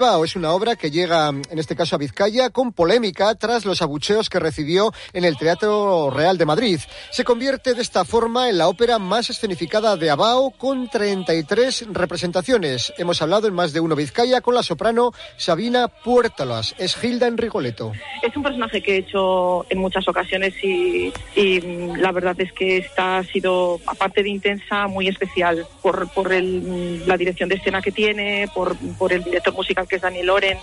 Es una obra que llega, en este caso, a Vizcaya con polémica tras los abucheos que recibió en el Teatro Real de Madrid. Se convierte de esta forma en la ópera más escenificada de Abao con 33 representaciones. Hemos hablado en más de uno Vizcaya con la soprano Sabina Puertalas. Es Gilda en Rigoletto. Es un personaje que he hecho en muchas ocasiones y, la verdad es que esta ha sido, aparte de intensa, muy especial por, por la dirección de escena que tiene, por, por el director musical que es Daniel Loren.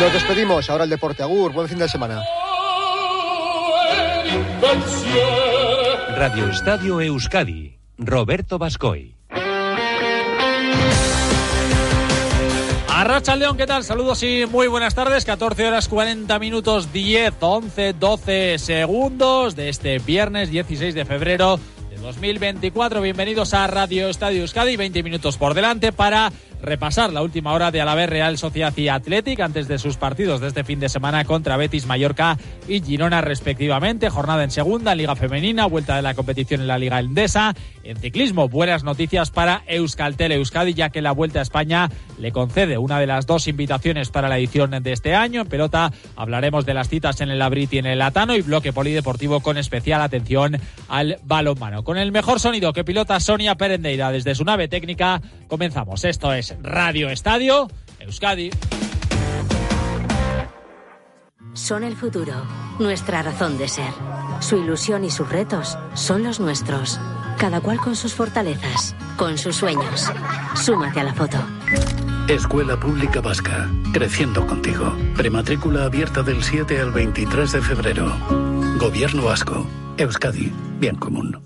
Nos despedimos. Ahora el deporte. Agur, buen fin de semana. Radio Estadio Euskadi. Roberto Bascoy. Arracha León, ¿qué tal? Saludos y muy buenas tardes. 14 horas 40 minutos 10, 11, 12 segundos de este viernes 16 de febrero de 2024. Bienvenidos a Radio Estadio Euskadi. 20 minutos por delante para repasar la última hora de Alavés Real Sociedad y Athletic antes de sus partidos de este fin de semana contra Betis, Mallorca y Girona respectivamente. Jornada en segunda, en Liga Femenina, vuelta de la competición en la Liga Endesa. En ciclismo, buenas noticias para Euskaltel Euskadi, ya que la Vuelta a España le concede una de las dos invitaciones para la edición de este año. En pelota hablaremos de las citas en el Abrit y en el Latano y bloque polideportivo con especial atención al balonmano. Con el mejor sonido que pilota Sonia Perendeira desde su nave técnica, comenzamos. Esto es Radio Estadio Euskadi. Son el futuro, nuestra razón de ser. Su ilusión y sus retos son los nuestros. Cada cual con sus fortalezas, con sus sueños. Súmate a la foto. Escuela Pública Vasca, creciendo contigo. Prematrícula abierta del 7 al 23 de febrero. Gobierno Vasco, Euskadi, bien común.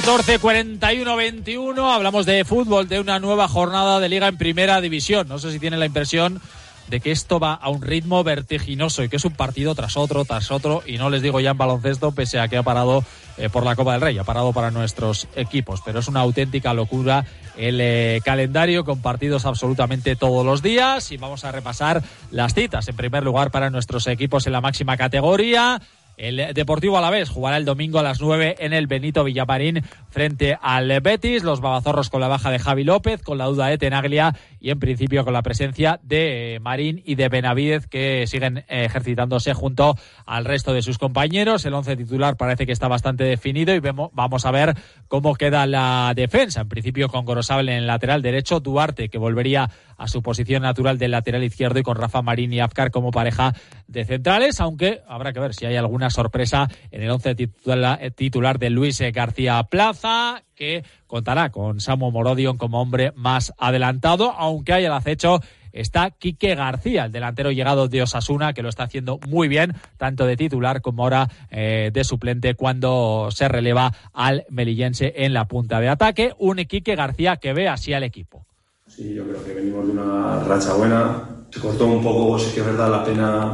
14, 41, 21. Hablamos de fútbol, de una nueva jornada de liga en primera división. No sé si tienen la impresión de que esto va a un ritmo vertiginoso y que es un partido tras otro, tras otro. Y no les digo ya en baloncesto, pese a que ha parado eh, por la Copa del Rey, ha parado para nuestros equipos. Pero es una auténtica locura el eh, calendario con partidos absolutamente todos los días. Y vamos a repasar las citas. En primer lugar, para nuestros equipos en la máxima categoría. El Deportivo Alavés jugará el domingo a las 9 en el Benito Villamarín frente al Betis. Los babazorros con la baja de Javi López, con la duda de Tenaglia y en principio con la presencia de Marín y de Benavidez que siguen ejercitándose junto al resto de sus compañeros. El once titular parece que está bastante definido y vemos, vamos a ver cómo queda la defensa. En principio con Gorosable en el lateral derecho, Duarte que volvería a su posición natural del lateral izquierdo y con Rafa Marín y Afkar como pareja de centrales, aunque habrá que ver si hay alguna sorpresa en el once titular de Luis García Plaza, que contará con Samu Morodion como hombre más adelantado, aunque hay el acecho está Quique García, el delantero llegado de Osasuna, que lo está haciendo muy bien, tanto de titular como ahora eh, de suplente cuando se releva al melillense en la punta de ataque. Un Quique García que ve así al equipo. Sí, yo creo que venimos de una racha buena. Se cortó un poco, sí que es verdad, la pena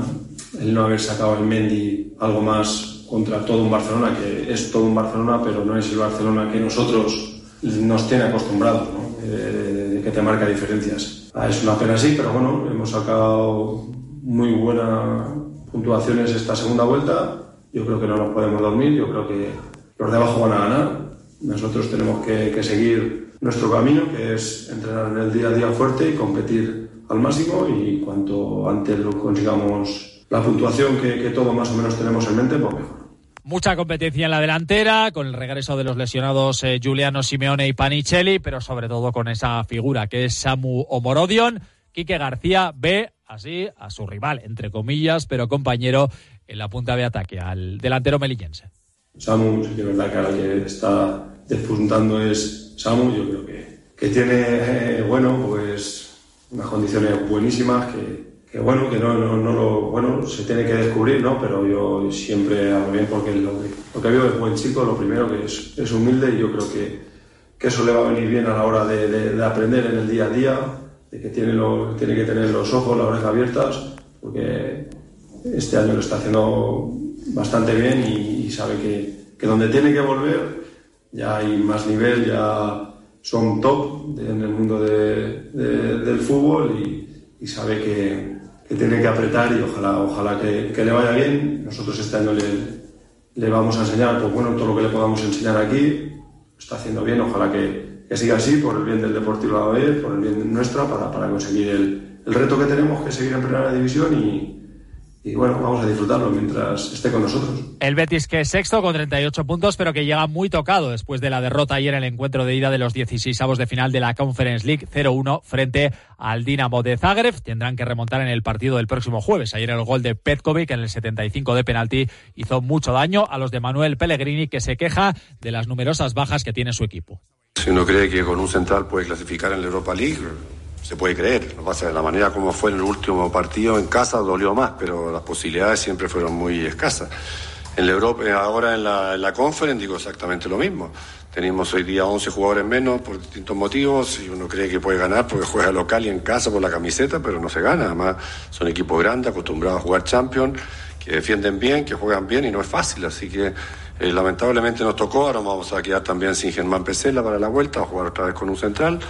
el no haber sacado el Mendy algo más contra todo un Barcelona, que es todo un Barcelona, pero no es el Barcelona que nosotros nos tiene acostumbrados, eh, que te marca diferencias. Ah, es una pena sí, pero bueno, hemos sacado muy buenas puntuaciones esta segunda vuelta. Yo creo que no nos podemos dormir, yo creo que los de abajo van a ganar. Nosotros tenemos que, que seguir nuestro camino, que es entrenar en el día a día fuerte y competir al máximo y cuanto antes lo consigamos la puntuación que, que todos más o menos tenemos en mente, pues mejor. Mucha competencia en la delantera, con el regreso de los lesionados eh, Giuliano Simeone y Panicelli, pero sobre todo con esa figura que es Samu Omorodion. Quique García ve así a su rival, entre comillas, pero compañero en la punta de ataque, al delantero melillense. Samu, sí que es verdad que ahora que está despuntando es Samu, yo creo que, que tiene, eh, bueno, pues unas condiciones buenísimas que que bueno, que no, no, no, lo, bueno, se tiene que descubrir, ¿no? Pero yo siempre hago bien porque lo, lo que veo es buen chico, lo primero que es, es humilde y yo creo que, que, eso le va a venir bien a la hora de, de, de, aprender en el día a día, de que tiene, lo, tiene que tener los ojos, las orejas abiertas, porque este año lo está haciendo bastante bien y, sabe que, que, donde tiene que volver ya hay más nivel, ya son top en el mundo de, del fútbol y sabe que, que tiene que apretar y ojalá, ojalá que, que, le vaya bien. Nosotros este año le, le, vamos a enseñar, pues bueno, todo lo que le podamos enseñar aquí, está haciendo bien, ojalá que, que siga así por el bien del Deportivo B, por el bien nuestra, para, para conseguir el, el reto que tenemos, que es seguir en primera división y, y bueno, vamos a disfrutarlo mientras esté con nosotros. El Betis que es sexto con 38 puntos, pero que llega muy tocado después de la derrota ayer en el encuentro de ida de los 16 avos de final de la Conference League 0-1 frente al Dinamo de Zagreb. Tendrán que remontar en el partido del próximo jueves. Ayer el gol de Petkovic en el 75 de penalti hizo mucho daño a los de Manuel Pellegrini, que se queja de las numerosas bajas que tiene su equipo. Si uno cree que con un central puede clasificar en la Europa League, se puede creer. Lo que pasa es la manera como fue en el último partido en casa dolió más, pero las posibilidades siempre fueron muy escasas. En la Europa, ahora en la, la Conference digo exactamente lo mismo. Tenemos hoy día 11 jugadores menos por distintos motivos y uno cree que puede ganar porque juega local y en casa por la camiseta, pero no se gana. Además, son equipos grandes, acostumbrados a jugar Champions, que defienden bien, que juegan bien y no es fácil. Así que eh, lamentablemente nos tocó. Ahora vamos a quedar también sin Germán Pesela para la vuelta, a jugar otra vez con un central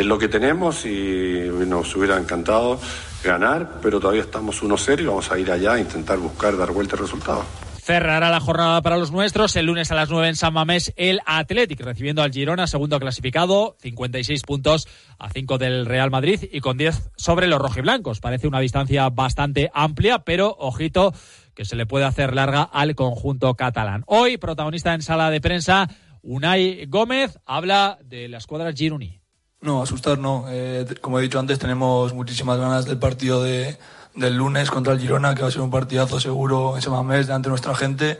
es lo que tenemos y nos hubiera encantado ganar, pero todavía estamos 1-0 y vamos a ir allá a intentar buscar dar vuelta al resultado. Cerrará la jornada para los nuestros el lunes a las 9 en San Mamés el Athletic, recibiendo al Girona, segundo clasificado, 56 puntos a 5 del Real Madrid y con 10 sobre los rojiblancos. Parece una distancia bastante amplia, pero ojito que se le puede hacer larga al conjunto catalán. Hoy, protagonista en sala de prensa, Unai Gómez habla de la escuadra Gironi. No, asustar no. Eh, como he dicho antes, tenemos muchísimas ganas del partido de, del lunes contra el Girona, que va a ser un partidazo seguro ese mes delante de nuestra gente.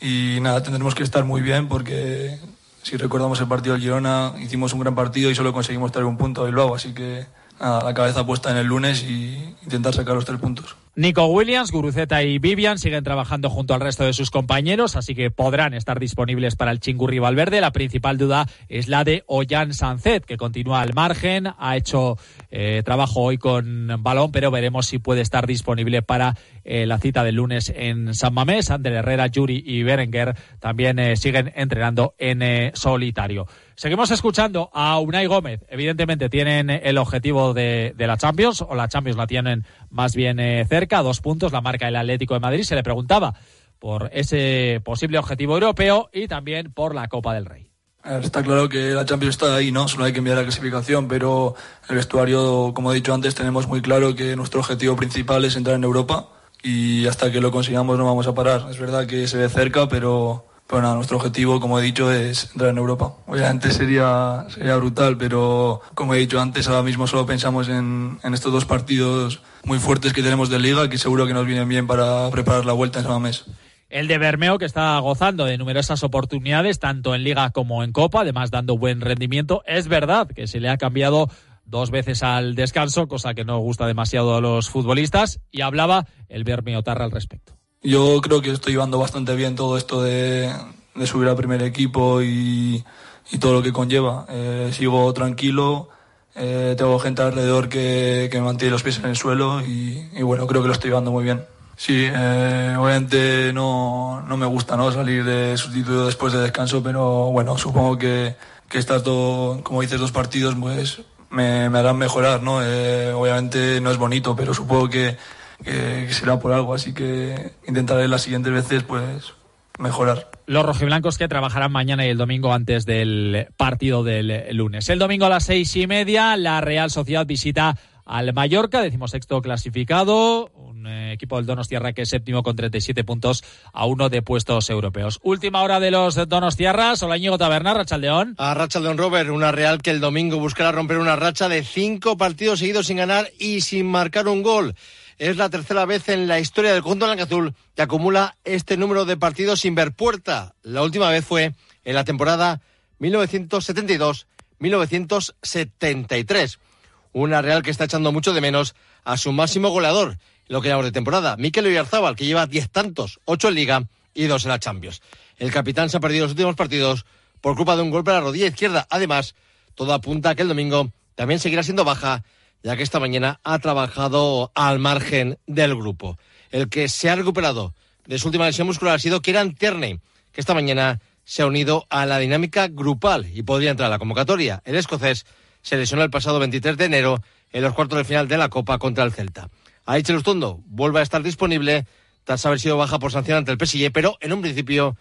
Y nada, tendremos que estar muy bien porque si recordamos el partido del Girona, hicimos un gran partido y solo conseguimos traer un punto y luego. Así que nada, la cabeza puesta en el lunes y intentar sacar los tres puntos. Nico Williams, Guruceta y Vivian siguen trabajando junto al resto de sus compañeros, así que podrán estar disponibles para el Chingurri Valverde. La principal duda es la de Ollán Sancet, que continúa al margen, ha hecho eh, trabajo hoy con balón, pero veremos si puede estar disponible para eh, la cita del lunes en San Mamés. Ander Herrera, Yuri y Berenguer también eh, siguen entrenando en solitario. Seguimos escuchando a Unai Gómez. Evidentemente tienen el objetivo de, de la Champions, o la Champions la tienen más bien cerca dos puntos, la marca del Atlético de Madrid. Se le preguntaba por ese posible objetivo europeo y también por la Copa del Rey. Está claro que la Champions está ahí, ¿no? Solo hay que enviar la clasificación, pero el vestuario, como he dicho antes, tenemos muy claro que nuestro objetivo principal es entrar en Europa y hasta que lo consigamos no vamos a parar. Es verdad que se ve cerca, pero, pero nada, nuestro objetivo, como he dicho, es entrar en Europa. Obviamente sería, sería brutal, pero como he dicho antes, ahora mismo solo pensamos en, estos dos partidos muy fuertes que tenemos de liga que seguro que nos vienen bien para preparar la vuelta en San mes. El de Bermeo, que está gozando de numerosas oportunidades, tanto en Liga como en Copa, además dando buen rendimiento. Es verdad que se le ha cambiado dos veces al descanso, cosa que no gusta demasiado a los futbolistas, y hablaba el Bermeo Tarra al respecto. Yo creo que estoy llevando bastante bien todo esto de, subir al primer equipo y, todo lo que conlleva. Eh, sigo tranquilo eh, tengo gente alrededor que, que, me mantiene los pies en el suelo y, bueno, creo que lo estoy llevando muy bien. Sí, eh, obviamente no, no, me gusta ¿no? salir de sustituto después de descanso, pero bueno, supongo que, que estas dos, como dices, dos partidos pues me, me harán mejorar, ¿no? Eh, obviamente no es bonito, pero supongo que, que, que será por algo, así que intentaré las siguientes veces pues mejorar. Los rojiblancos que trabajarán mañana y el domingo antes del partido del lunes. El domingo a las seis y media, la Real Sociedad visita al Mallorca, decimosexto clasificado, un equipo del Donostierra que es séptimo con 37 puntos a uno de puestos europeos. Última hora de los Donostierras, hola Íñigo Taberna, Rachaldeón. A Rachaldeón Robert, una Real que el domingo buscará romper una racha de cinco partidos seguidos sin ganar y sin marcar un gol. Es la tercera vez en la historia del conjunto azul que acumula este número de partidos sin ver puerta. La última vez fue en la temporada 1972-1973. Una Real que está echando mucho de menos a su máximo goleador, lo que llamamos de temporada, Mikel Oyarzábal, que lleva diez tantos, ocho en Liga y dos en la Champions. El capitán se ha perdido los últimos partidos por culpa de un golpe a la rodilla izquierda. Además, todo apunta a que el domingo también seguirá siendo baja ya que esta mañana ha trabajado al margen del grupo. El que se ha recuperado de su última lesión muscular ha sido Kieran Tierney, que esta mañana se ha unido a la dinámica grupal y podría entrar a la convocatoria. El escocés se lesionó el pasado 23 de enero en los cuartos de final de la Copa contra el Celta. Aiche Lustondo vuelve a estar disponible tras haber sido baja por sanción ante el PSG, pero en un principio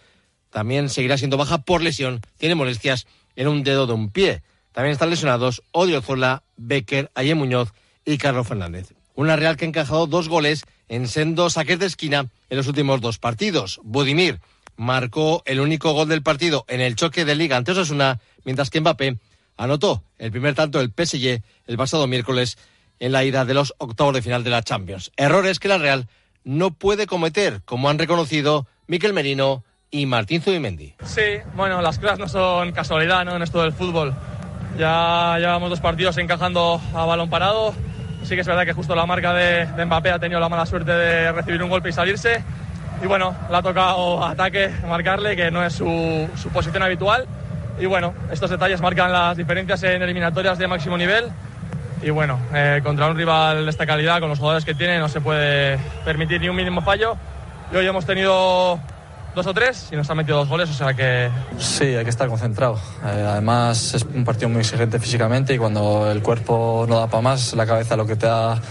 también seguirá siendo baja por lesión. Tiene molestias en un dedo de un pie. También están lesionados Odriozola, Becker, Aye Muñoz y Carlos Fernández. Una Real que ha encajado dos goles en sendos saques de esquina en los últimos dos partidos. Budimir marcó el único gol del partido en el choque de liga ante Osasuna, mientras que Mbappé anotó el primer tanto del PSG el pasado miércoles en la ida de los octavos de final de la Champions. Errores que la Real no puede cometer, como han reconocido Miquel Merino y Martín Zubimendi. Sí, bueno, las cosas no son casualidad ¿no? en esto del fútbol. Ya llevamos dos partidos encajando a balón parado. Sí que es verdad que justo la marca de, de Mbappé ha tenido la mala suerte de recibir un golpe y salirse. Y bueno, le ha tocado ataque marcarle, que no es su, su posición habitual. Y bueno, estos detalles marcan las diferencias en eliminatorias de máximo nivel. Y bueno, eh, contra un rival de esta calidad, con los jugadores que tiene, no se puede permitir ni un mínimo fallo. Y hoy hemos tenido dos o tres y nos han metido dos goles, o sea que... Sí, hay que estar concentrado. Eh, además es un partido muy exigente físicamente y cuando el cuerpo no da para más, la cabeza lo que te da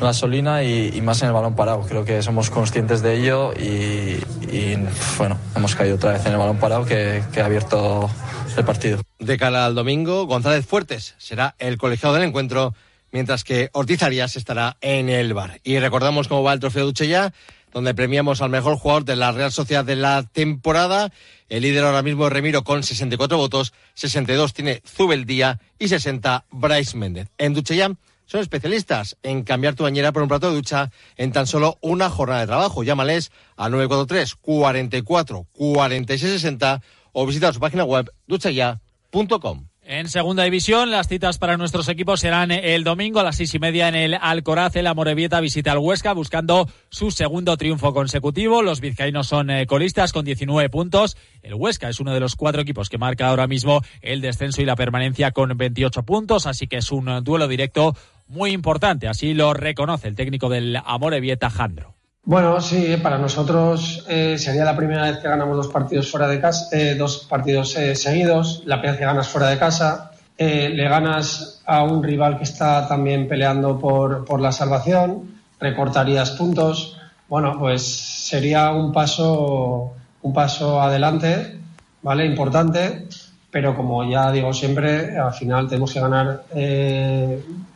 gasolina y, y, más en el balón parado. Creo que somos conscientes de ello y, y, bueno, hemos caído otra vez en el balón parado que, que ha abierto el partido. De cara al domingo, González Fuertes será el colegiado del encuentro, mientras que Ortiz Arias estará en el bar. Y recordamos cómo va el trofeo Duchella donde premiamos al mejor jugador de la Real Sociedad de la temporada. El líder ahora mismo es Remiro con 64 votos, 62 tiene Zubeldía y 60 Bryce Méndez. En Duchellán son especialistas en cambiar tu bañera por un plato de ducha en tan solo una jornada de trabajo. Llámales al 943 44 46 60 o visita su página web duchaya.com. En segunda división, las citas para nuestros equipos serán el domingo a las seis y media en el Alcoraz. El Amorebieta visita al Huesca buscando su segundo triunfo consecutivo. Los vizcaínos son eh, colistas con 19 puntos. El Huesca es uno de los cuatro equipos que marca ahora mismo el descenso y la permanencia con 28 puntos. Así que es un duelo directo muy importante. Así lo reconoce el técnico del Amorebieta, Jandro. Bueno, sí, para nosotros eh, sería la primera vez que ganamos dos partidos fuera de casa, eh, dos partidos eh, seguidos. La primera vez que ganas fuera de casa, le ganas a un rival que está también peleando por, por la salvación, recortarías puntos. Bueno, pues sería un paso, un paso adelante, vale, importante. Pero como ya digo siempre, al final tenemos que ganar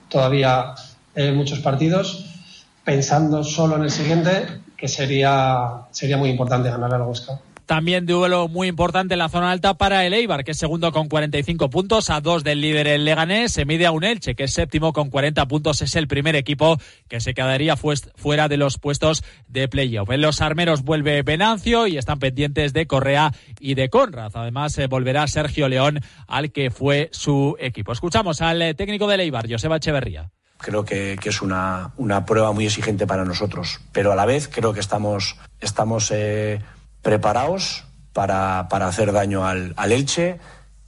todavía muchos partidos pensando solo en el siguiente, que sería, sería muy importante ganar al Huesca. También duelo muy importante en la zona alta para el Eibar, que es segundo con 45 puntos, a dos del líder el Leganés, se mide a un Elche, que es séptimo con 40 puntos, es el primer equipo que se quedaría fuera de los puestos de playoff. En los armeros vuelve Venancio y están pendientes de Correa y de Conrad. Además, eh, volverá Sergio León, al que fue su equipo. Escuchamos al eh, técnico del Eibar, Joseba Echeverría creo que, que es una, una, prueba muy exigente para nosotros. Pero a la vez creo que estamos, estamos eh, preparados para, para, hacer daño al, al, Elche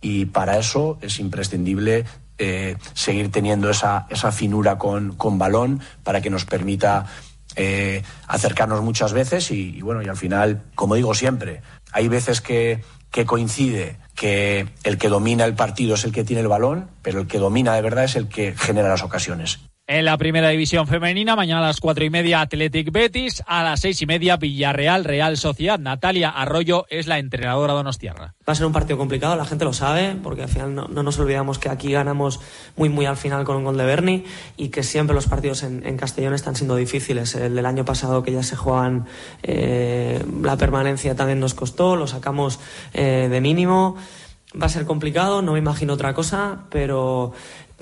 y para eso es imprescindible eh, seguir teniendo esa, esa finura con, con, balón para que nos permita eh, acercarnos muchas veces y, y, bueno, y al final, como digo siempre, hay veces que, que coincide que el que domina el partido es el que tiene el balón, pero el que domina de verdad es el que genera las ocasiones. En la primera división femenina, mañana a las cuatro y media Athletic Betis, a las seis y media Villarreal Real Sociedad. Natalia Arroyo es la entrenadora donostiarra. Va a ser un partido complicado, la gente lo sabe, porque al final no, no nos olvidamos que aquí ganamos muy muy al final con un gol de Berni y que siempre los partidos en, en Castellón están siendo difíciles. El del año pasado que ya se juegan eh, la permanencia también nos costó, lo sacamos eh, de mínimo. Va a ser complicado, no me imagino otra cosa, pero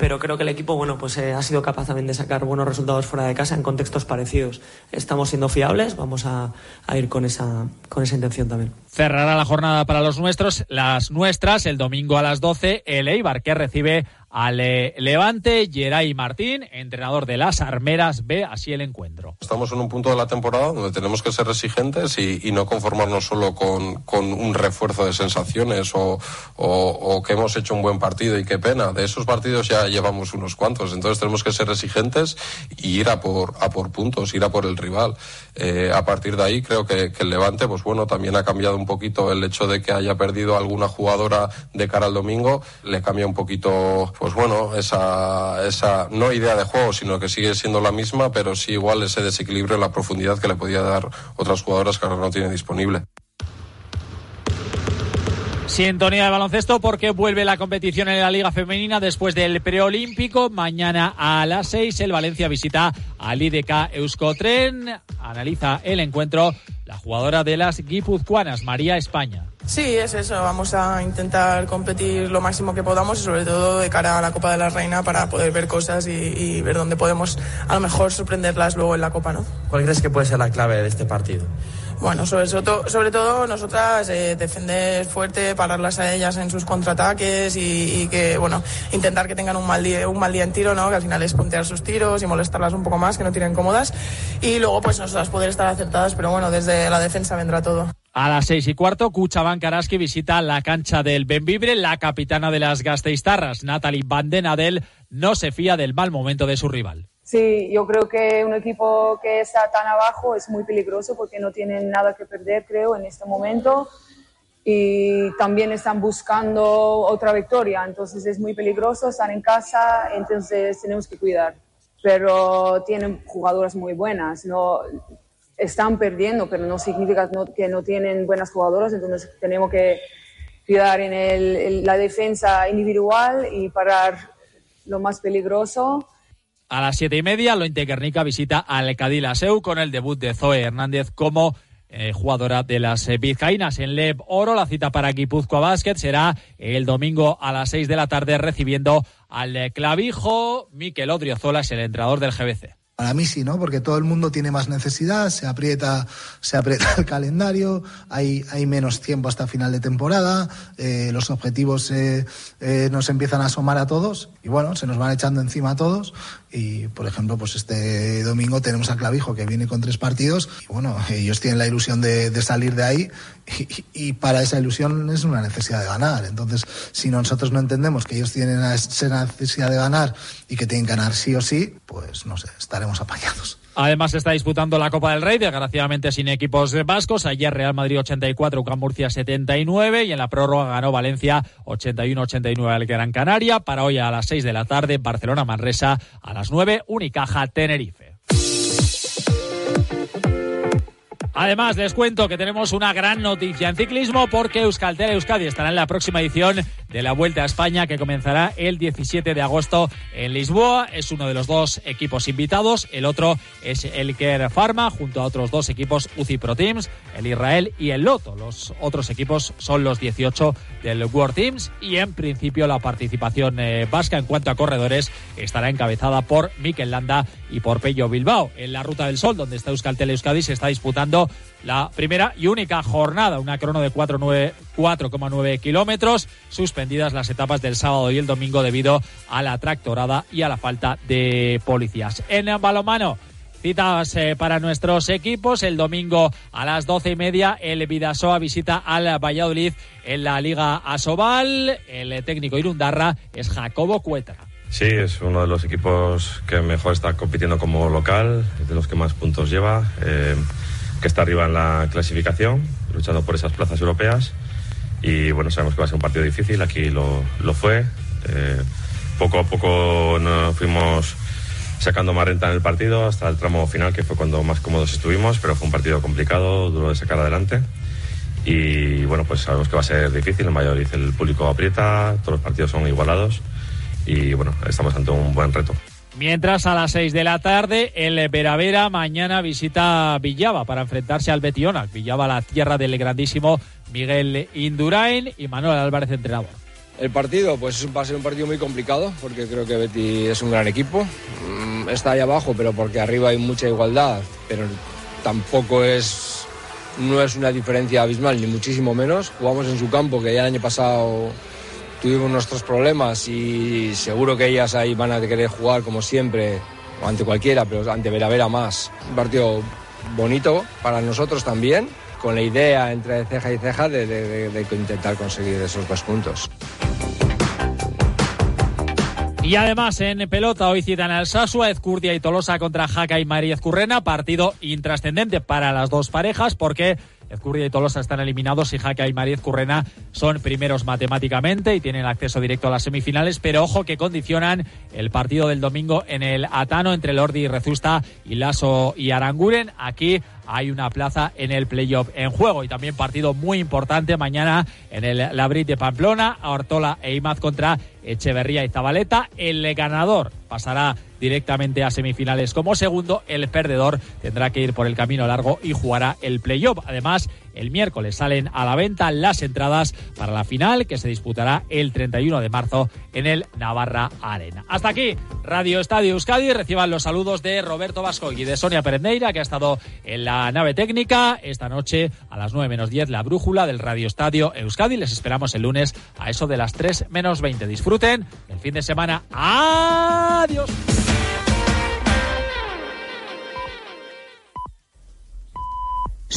pero creo que el equipo bueno pues eh, ha sido capaz también de sacar buenos resultados fuera de casa en contextos parecidos. Estamos siendo fiables vamos a, a, ir con esa con esa intención también. Cerrará la jornada para los nuestros las nuestras el domingo a las 12 el Eibar que recibe al Levante, Geray Martín, entrenador de las Armeras, ve así el encuentro. Estamos en un punto de la temporada donde tenemos que ser exigentes y, no conformarnos solo con, con, un refuerzo de sensaciones o, que hemos hecho un buen partido y qué pena. De esos partidos ya llevamos unos cuantos, entonces tenemos que ser exigentes y ir a por, a por puntos, ir a por el rival. Eh, a partir de ahí creo que el Levante, pues bueno, también ha cambiado un poquito el hecho de que haya perdido alguna jugadora de cara al domingo, le cambia un poquito pues bueno, esa, esa no idea de juego, sino que sigue siendo la misma, pero sí igual ese desequilibrio la profundidad que le podía dar otras jugadoras que ahora no tiene disponible. Sintonía de baloncesto porque vuelve la competición en la Liga Femenina después del preolímpico. Mañana a las 6 el Valencia visita al IDK Euskotren. Analiza el encuentro la jugadora de las guipuzcoanas, María España. Sí, es eso. Vamos a intentar competir lo máximo que podamos y sobre todo de cara a la Copa de la Reina para poder ver cosas y, y ver dónde podemos a lo mejor sorprenderlas luego en la Copa, ¿no? ¿Cuál crees que puede ser la clave de este partido? Bueno, sobre, todo, sobre todo nosotras eh, defender fuerte, pararlas a ellas en sus contraataques y, que, bueno, intentar que tengan un mal, día, un mal día en tiro, ¿no? Que al final es puntear sus tiros y molestarlas un poco más, que no tiren cómodas. Y luego, pues nosotras poder estar acertadas, pero bueno, desde la defensa vendrá todo. A las seis y cuarto, Cuchaban Karaski visita la cancha del Benvibre. La capitana de las Gasteiztarras, Natalie Van Den Adel, no se fía del mal momento de su rival. Sí, yo creo que un equipo que está tan abajo es muy peligroso porque no tienen nada que perder, creo, en este momento. Y también están buscando otra victoria, entonces es muy peligroso, están en casa, entonces tenemos que cuidar. Pero tienen jugadoras muy buenas, no están perdiendo, pero no significa que no tienen buenas jugadoras, entonces tenemos que cuidar en, el, en la defensa individual y parar lo más peligroso a las siete y media, Lointe Guernica visita al Cadilaseu con el debut de Zoe Hernández como eh, jugadora de las eh, vizcaínas. En Leb Oro, la cita para Guipúzcoa Basket será el domingo a las seis de la tarde recibiendo al eh, Clavijo. Miquel Odriozola es el entrenador del GBC. Para mí sí, ¿no? Porque todo el mundo tiene más necesidad, se aprieta, se aprieta el calendario, hay, hay menos tiempo hasta final de temporada, eh, los objetivos eh, eh, nos empiezan a asomar a todos y bueno, se nos van echando encima a todos. Y por ejemplo, pues este domingo tenemos a Clavijo que viene con tres partidos y bueno, ellos tienen la ilusión de, salir de ahí y, y, para esa ilusión es una necesidad de ganar. Entonces, si nosotros no entendemos que ellos tienen esa necesidad de ganar y que tienen que ganar sí o sí, pues no sé, estaremos Además está disputando la Copa del Rey, desgraciadamente sin equipos vascos. Ayer Real Madrid 84, UCAM Murcia 79 y en la prórroga ganó Valencia 81-89 al Gran Canaria. Para hoy a las 6 de la tarde, Barcelona Manresa a las 9, Unicaja Tenerife. Además, les cuento que tenemos una gran noticia en ciclismo porque Euskaltel Euskadi estará en la próxima edición de la Vuelta a España que comenzará el 17 de agosto en Lisboa. Es uno de los dos equipos invitados. El otro es el Care Pharma junto a otros dos equipos UCI Pro Teams, el Israel y el Loto. Los otros equipos son los 18 del World Teams y en principio la participación eh, vasca en cuanto a corredores estará encabezada por Mikel Landa y por Pello Bilbao. En la Ruta del Sol, donde está Euskaltel Euskadi, se está disputando la primera y única jornada, una crono de 4,9 kilómetros, suspendidas las etapas del sábado y el domingo debido a la tractorada y a la falta de policías. En balomano, citas eh, para nuestros equipos. El domingo a las doce y media, el Vidasoa visita al Valladolid en la Liga Asobal. El técnico Irundarra es Jacobo Cuetra. Sí, es uno de los equipos que mejor está compitiendo como local, es de los que más puntos lleva. Eh, que está arriba en la clasificación, luchando por esas plazas europeas. Y bueno, sabemos que va a ser un partido difícil, aquí lo, lo fue. Eh, poco a poco fuimos sacando más renta en el partido hasta el tramo final, que fue cuando más cómodos estuvimos, pero fue un partido complicado, duro de sacar adelante. Y bueno, pues sabemos que va a ser difícil, en Valladolid el público aprieta, todos los partidos son igualados y bueno, estamos ante un buen reto. Mientras a las 6 de la tarde el Veravera mañana visita Villava para enfrentarse al Betionac. Villava, la tierra del grandísimo Miguel Indurain y Manuel Álvarez, entrenador. El partido, pues va a ser un partido muy complicado porque creo que Betty es un gran equipo. Está ahí abajo, pero porque arriba hay mucha igualdad, pero tampoco es no es una diferencia abismal, ni muchísimo menos. Jugamos en su campo, que ya el año pasado tuvimos nuestros problemas y seguro que ellas ahí van a querer jugar como siempre, o ante cualquiera, pero ante Vera Vera más. Un partido bonito para nosotros también, con la idea entre ceja y ceja de intentar conseguir esos dos puntos. Y además en pelota hoy citan al Sasua, Ezcurdia y Tolosa contra Jaca y María Ezcurrena, partido intrascendente para las dos parejas porque Ezcurria y Tolosa están eliminados y Jaque y Mariez Currena son primeros matemáticamente y tienen acceso directo a las semifinales, pero ojo que condicionan el partido del domingo en el Atano entre Lordi y Rezusta y Lasso y Aranguren. Aquí hay una plaza en el playoff en juego y también partido muy importante mañana en el Labrit de Pamplona, Ortola e Imaz contra Echeverría y Zabaleta. El ganador pasará directamente a semifinales como segundo. El perdedor tendrá que ir por el camino largo y jugará el playoff. Además, el miércoles salen a la venta las entradas para la final que se disputará el 31 de marzo en el Navarra Arena. Hasta aquí, Radio Estadio Euskadi. Reciban los saludos de Roberto Vasco y de Sonia Perendeira, que ha estado en la nave técnica. Esta noche, a las 9 menos 10, la brújula del Radio Estadio Euskadi. Les esperamos el lunes a eso de las 3 menos 20. Disfruten el fin de semana. Adiós.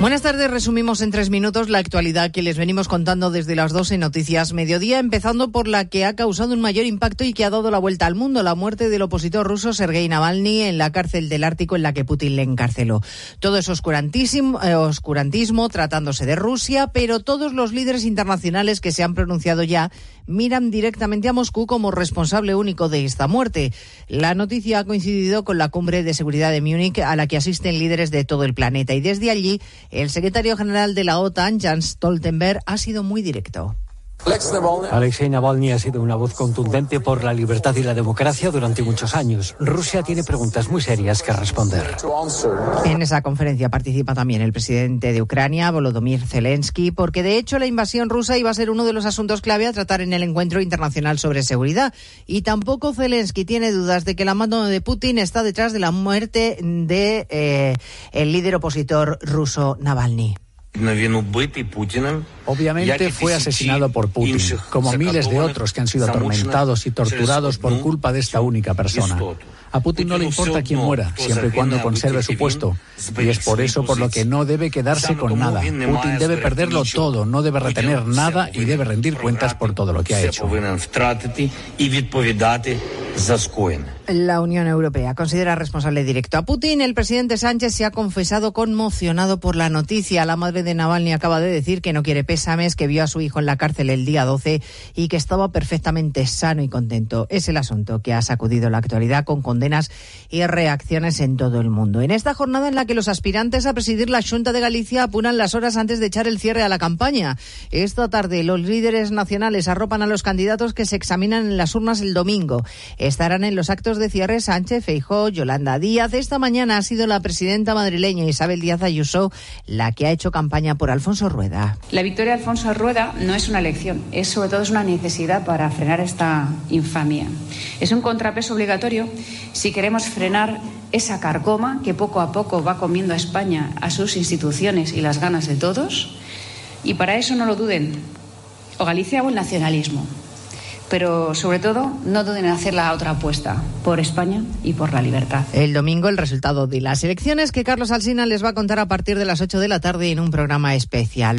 Buenas tardes, resumimos en tres minutos la actualidad que les venimos contando desde las 12 Noticias Mediodía, empezando por la que ha causado un mayor impacto y que ha dado la vuelta al mundo, la muerte del opositor ruso Sergei Navalny en la cárcel del Ártico en la que Putin le encarceló. Todo es oscurantísimo, eh, oscurantismo tratándose de Rusia, pero todos los líderes internacionales que se han pronunciado ya miran directamente a Moscú como responsable único de esta muerte. La noticia ha coincidido con la cumbre de seguridad de Múnich a la que asisten líderes de todo el planeta y desde allí el secretario general de la OTAN, Jens Stoltenberg, ha sido muy directo. Alexei Navalny ha sido una voz contundente por la libertad y la democracia durante muchos años. Rusia tiene preguntas muy serias que responder. En esa conferencia participa también el presidente de Ucrania, Volodymyr Zelensky, porque de hecho la invasión rusa iba a ser uno de los asuntos clave a tratar en el encuentro internacional sobre seguridad. Y tampoco Zelensky tiene dudas de que la mano de Putin está detrás de la muerte de eh, el líder opositor ruso Navalny. Obviamente fue asesinado por Putin, como miles de otros que han sido atormentados y torturados por culpa de esta única persona. A Putin no le importa quién muera, siempre y cuando conserve su puesto. Y es por eso por lo que no debe quedarse con nada. Putin debe perderlo todo, no debe retener nada y debe rendir cuentas por todo lo que ha hecho. La Unión Europea considera responsable directo a Putin. El presidente Sánchez se ha confesado conmocionado por la noticia. La madre de Navalny acaba de decir que no quiere pésames, que vio a su hijo en la cárcel el día 12 y que estaba perfectamente sano y contento. Es el asunto que ha sacudido la actualidad con condenas y reacciones en todo el mundo. En esta jornada en la que los aspirantes a presidir la Junta de Galicia apuran las horas antes de echar el cierre a la campaña. Esta tarde los líderes nacionales arropan a los candidatos que se examinan en las urnas el domingo. Estarán en los actos de cierre Sánchez, Feijó, Yolanda Díaz. Esta mañana ha sido la presidenta madrileña Isabel Díaz Ayuso la que ha hecho campaña por Alfonso Rueda. La victoria de Alfonso Rueda no es una elección, es sobre todo es una necesidad para frenar esta infamia. Es un contrapeso obligatorio si queremos frenar esa carcoma que poco a poco va comiendo a España, a sus instituciones y las ganas de todos. Y para eso no lo duden, o Galicia o el nacionalismo pero sobre todo no duden en hacer la otra apuesta por España y por la libertad. El domingo el resultado de las elecciones que Carlos Alsina les va a contar a partir de las 8 de la tarde en un programa especial.